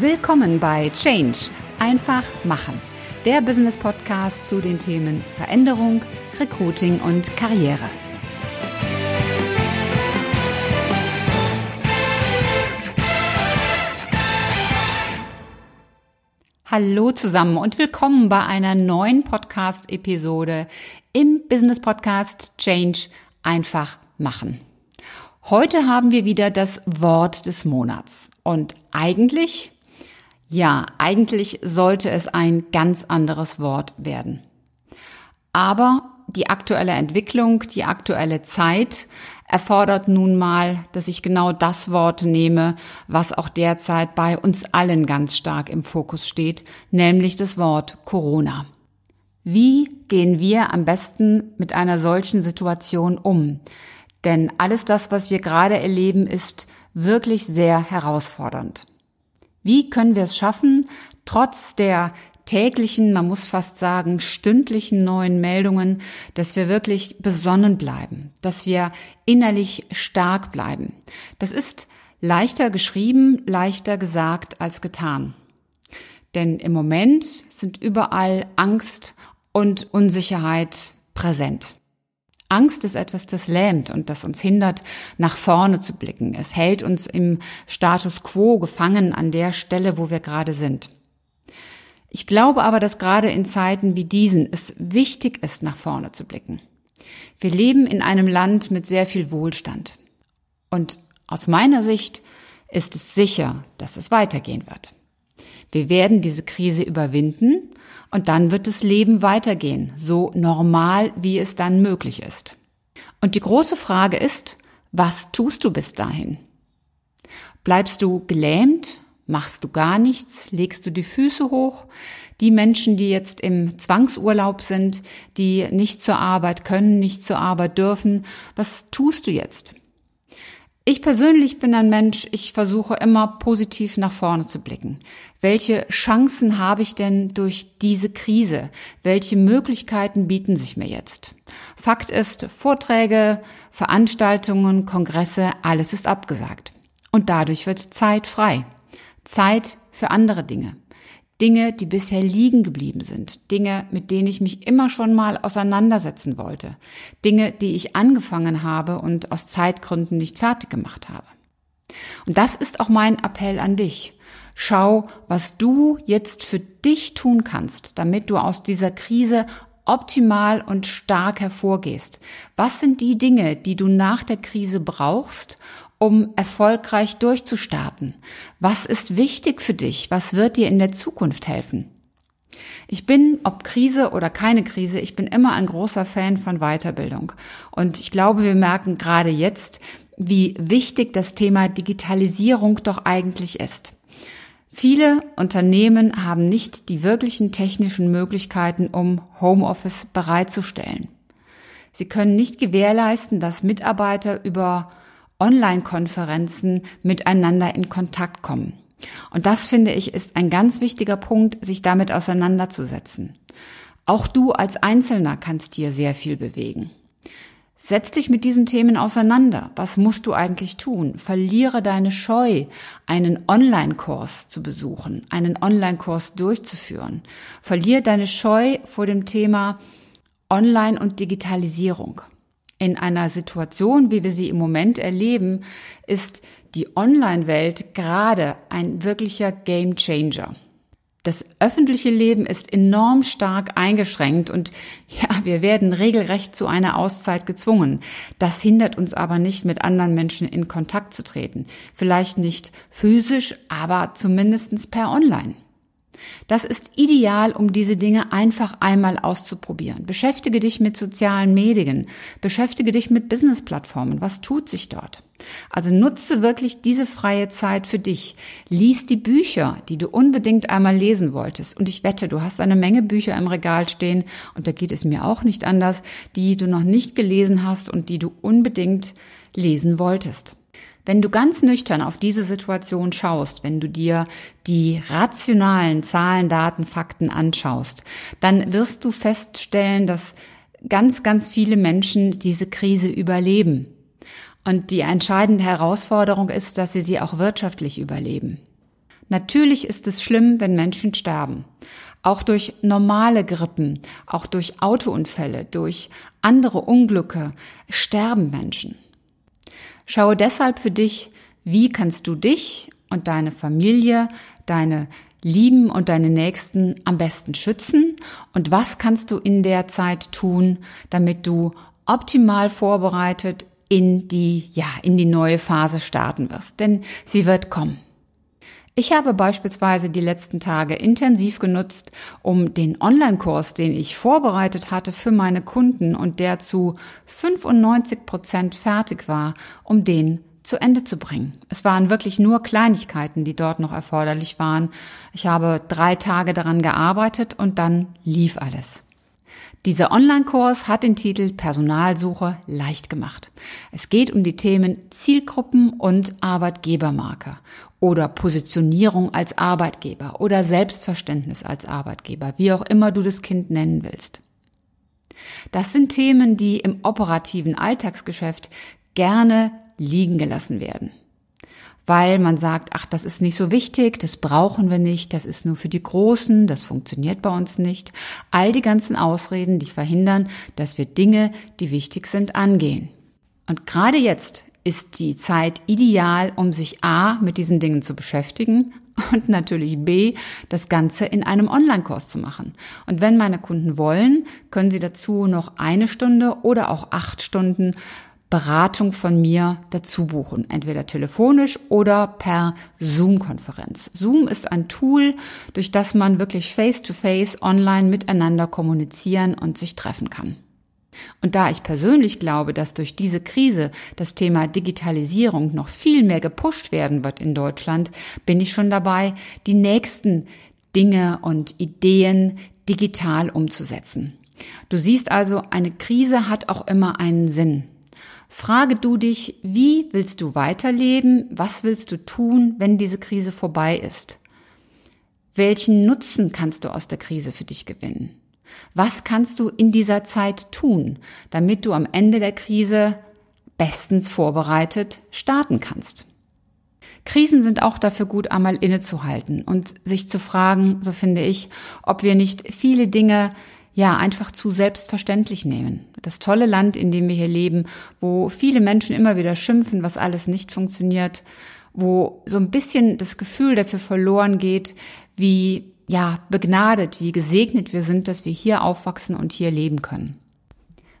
Willkommen bei Change. Einfach machen. Der Business Podcast zu den Themen Veränderung, Recruiting und Karriere. Hallo zusammen und willkommen bei einer neuen Podcast-Episode im Business Podcast Change einfach machen. Heute haben wir wieder das Wort des Monats und eigentlich ja, eigentlich sollte es ein ganz anderes Wort werden. Aber die aktuelle Entwicklung, die aktuelle Zeit erfordert nun mal, dass ich genau das Wort nehme, was auch derzeit bei uns allen ganz stark im Fokus steht, nämlich das Wort Corona. Wie gehen wir am besten mit einer solchen Situation um? Denn alles das, was wir gerade erleben, ist wirklich sehr herausfordernd. Wie können wir es schaffen, trotz der täglichen, man muss fast sagen, stündlichen neuen Meldungen, dass wir wirklich besonnen bleiben, dass wir innerlich stark bleiben. Das ist leichter geschrieben, leichter gesagt als getan. Denn im Moment sind überall Angst und Unsicherheit präsent. Angst ist etwas, das lähmt und das uns hindert, nach vorne zu blicken. Es hält uns im Status quo gefangen an der Stelle, wo wir gerade sind. Ich glaube aber, dass gerade in Zeiten wie diesen es wichtig ist, nach vorne zu blicken. Wir leben in einem Land mit sehr viel Wohlstand. Und aus meiner Sicht ist es sicher, dass es weitergehen wird. Wir werden diese Krise überwinden und dann wird das Leben weitergehen, so normal, wie es dann möglich ist. Und die große Frage ist, was tust du bis dahin? Bleibst du gelähmt? Machst du gar nichts? Legst du die Füße hoch? Die Menschen, die jetzt im Zwangsurlaub sind, die nicht zur Arbeit können, nicht zur Arbeit dürfen, was tust du jetzt? Ich persönlich bin ein Mensch, ich versuche immer positiv nach vorne zu blicken. Welche Chancen habe ich denn durch diese Krise? Welche Möglichkeiten bieten sich mir jetzt? Fakt ist, Vorträge, Veranstaltungen, Kongresse, alles ist abgesagt. Und dadurch wird Zeit frei. Zeit für andere Dinge. Dinge, die bisher liegen geblieben sind, Dinge, mit denen ich mich immer schon mal auseinandersetzen wollte, Dinge, die ich angefangen habe und aus Zeitgründen nicht fertig gemacht habe. Und das ist auch mein Appell an dich. Schau, was du jetzt für dich tun kannst, damit du aus dieser Krise optimal und stark hervorgehst. Was sind die Dinge, die du nach der Krise brauchst, um erfolgreich durchzustarten? Was ist wichtig für dich? Was wird dir in der Zukunft helfen? Ich bin, ob Krise oder keine Krise, ich bin immer ein großer Fan von Weiterbildung. Und ich glaube, wir merken gerade jetzt, wie wichtig das Thema Digitalisierung doch eigentlich ist. Viele Unternehmen haben nicht die wirklichen technischen Möglichkeiten, um Homeoffice bereitzustellen. Sie können nicht gewährleisten, dass Mitarbeiter über Online-Konferenzen miteinander in Kontakt kommen. Und das finde ich ist ein ganz wichtiger Punkt, sich damit auseinanderzusetzen. Auch du als Einzelner kannst dir sehr viel bewegen. Setz dich mit diesen Themen auseinander. Was musst du eigentlich tun? Verliere deine Scheu, einen Online-Kurs zu besuchen, einen Online-Kurs durchzuführen. Verliere deine Scheu vor dem Thema Online und Digitalisierung in einer Situation, wie wir sie im Moment erleben, ist die Online-Welt gerade ein wirklicher Game Changer. Das öffentliche Leben ist enorm stark eingeschränkt und ja, wir werden regelrecht zu einer Auszeit gezwungen. Das hindert uns aber nicht, mit anderen Menschen in Kontakt zu treten. Vielleicht nicht physisch, aber zumindestens per Online. Das ist ideal, um diese Dinge einfach einmal auszuprobieren. Beschäftige dich mit sozialen Medien, beschäftige dich mit Business-Plattformen. Was tut sich dort? Also nutze wirklich diese freie Zeit für dich. Lies die Bücher, die du unbedingt einmal lesen wolltest. Und ich wette, du hast eine Menge Bücher im Regal stehen, und da geht es mir auch nicht anders, die du noch nicht gelesen hast und die du unbedingt lesen wolltest. Wenn du ganz nüchtern auf diese Situation schaust, wenn du dir die rationalen Zahlen, Daten, Fakten anschaust, dann wirst du feststellen, dass ganz, ganz viele Menschen diese Krise überleben. Und die entscheidende Herausforderung ist, dass sie sie auch wirtschaftlich überleben. Natürlich ist es schlimm, wenn Menschen sterben. Auch durch normale Grippen, auch durch Autounfälle, durch andere Unglücke sterben Menschen. Schaue deshalb für dich, wie kannst du dich und deine Familie, deine Lieben und deine Nächsten am besten schützen und was kannst du in der Zeit tun, damit du optimal vorbereitet in die, ja, in die neue Phase starten wirst. Denn sie wird kommen. Ich habe beispielsweise die letzten Tage intensiv genutzt, um den Online-Kurs, den ich vorbereitet hatte für meine Kunden und der zu 95 Prozent fertig war, um den zu Ende zu bringen. Es waren wirklich nur Kleinigkeiten, die dort noch erforderlich waren. Ich habe drei Tage daran gearbeitet und dann lief alles. Dieser Online-Kurs hat den Titel Personalsuche leicht gemacht. Es geht um die Themen Zielgruppen und Arbeitgebermarke oder Positionierung als Arbeitgeber oder Selbstverständnis als Arbeitgeber, wie auch immer du das Kind nennen willst. Das sind Themen, die im operativen Alltagsgeschäft gerne liegen gelassen werden weil man sagt, ach, das ist nicht so wichtig, das brauchen wir nicht, das ist nur für die Großen, das funktioniert bei uns nicht. All die ganzen Ausreden, die verhindern, dass wir Dinge, die wichtig sind, angehen. Und gerade jetzt ist die Zeit ideal, um sich A mit diesen Dingen zu beschäftigen und natürlich B, das Ganze in einem Online-Kurs zu machen. Und wenn meine Kunden wollen, können sie dazu noch eine Stunde oder auch acht Stunden Beratung von mir dazu buchen, entweder telefonisch oder per Zoom-Konferenz. Zoom ist ein Tool, durch das man wirklich face-to-face -face online miteinander kommunizieren und sich treffen kann. Und da ich persönlich glaube, dass durch diese Krise das Thema Digitalisierung noch viel mehr gepusht werden wird in Deutschland, bin ich schon dabei, die nächsten Dinge und Ideen digital umzusetzen. Du siehst also, eine Krise hat auch immer einen Sinn. Frage du dich, wie willst du weiterleben? Was willst du tun, wenn diese Krise vorbei ist? Welchen Nutzen kannst du aus der Krise für dich gewinnen? Was kannst du in dieser Zeit tun, damit du am Ende der Krise bestens vorbereitet starten kannst? Krisen sind auch dafür gut, einmal innezuhalten und sich zu fragen, so finde ich, ob wir nicht viele Dinge ja einfach zu selbstverständlich nehmen. Das tolle Land, in dem wir hier leben, wo viele Menschen immer wieder schimpfen, was alles nicht funktioniert, wo so ein bisschen das Gefühl dafür verloren geht, wie ja begnadet, wie gesegnet wir sind, dass wir hier aufwachsen und hier leben können.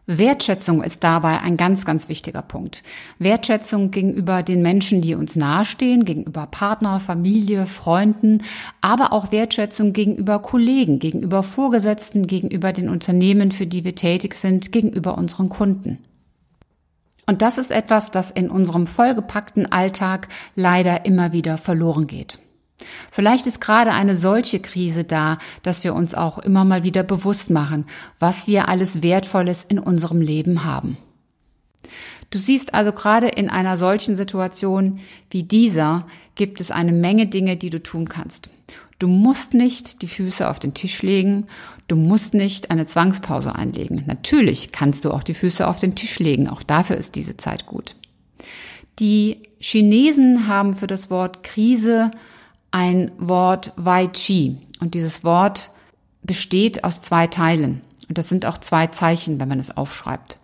Wertschätzung ist dabei ein ganz, ganz wichtiger Punkt. Wertschätzung gegenüber den Menschen, die uns nahestehen, gegenüber Partner, Familie, Freunden, aber auch Wertschätzung gegenüber Kollegen, gegenüber Vorgesetzten, gegenüber den Unternehmen, für die wir tätig sind, gegenüber unseren Kunden. Und das ist etwas, das in unserem vollgepackten Alltag leider immer wieder verloren geht. Vielleicht ist gerade eine solche Krise da, dass wir uns auch immer mal wieder bewusst machen, was wir alles Wertvolles in unserem Leben haben. Du siehst also gerade in einer solchen Situation wie dieser gibt es eine Menge Dinge, die du tun kannst. Du musst nicht die Füße auf den Tisch legen, du musst nicht eine Zwangspause einlegen. Natürlich kannst du auch die Füße auf den Tisch legen, auch dafür ist diese Zeit gut. Die Chinesen haben für das Wort Krise ein Wort Wei Chi. Und dieses Wort besteht aus zwei Teilen. Und das sind auch zwei Zeichen, wenn man es aufschreibt.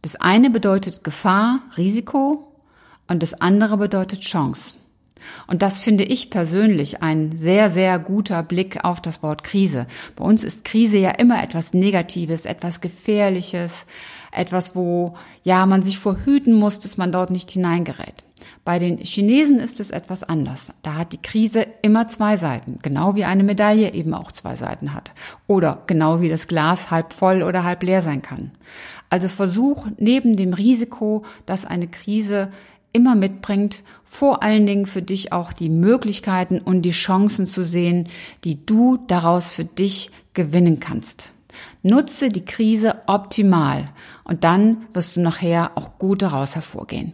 Das eine bedeutet Gefahr, Risiko und das andere bedeutet Chance. Und das finde ich persönlich ein sehr, sehr guter Blick auf das Wort Krise. Bei uns ist Krise ja immer etwas Negatives, etwas Gefährliches, etwas, wo ja man sich vorhüten muss, dass man dort nicht hineingerät. Bei den Chinesen ist es etwas anders. Da hat die Krise immer zwei Seiten, genau wie eine Medaille eben auch zwei Seiten hat. Oder genau wie das Glas halb voll oder halb leer sein kann. Also versuch neben dem Risiko, dass eine Krise immer mitbringt, vor allen Dingen für dich auch die Möglichkeiten und die Chancen zu sehen, die du daraus für dich gewinnen kannst. Nutze die Krise optimal und dann wirst du nachher auch gut daraus hervorgehen.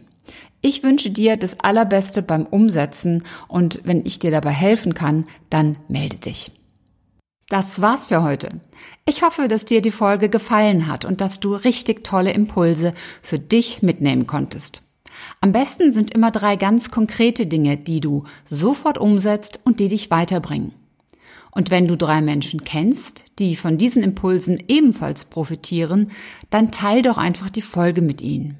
Ich wünsche dir das Allerbeste beim Umsetzen und wenn ich dir dabei helfen kann, dann melde dich. Das war's für heute. Ich hoffe, dass dir die Folge gefallen hat und dass du richtig tolle Impulse für dich mitnehmen konntest. Am besten sind immer drei ganz konkrete Dinge, die du sofort umsetzt und die dich weiterbringen. Und wenn du drei Menschen kennst, die von diesen Impulsen ebenfalls profitieren, dann teil doch einfach die Folge mit ihnen.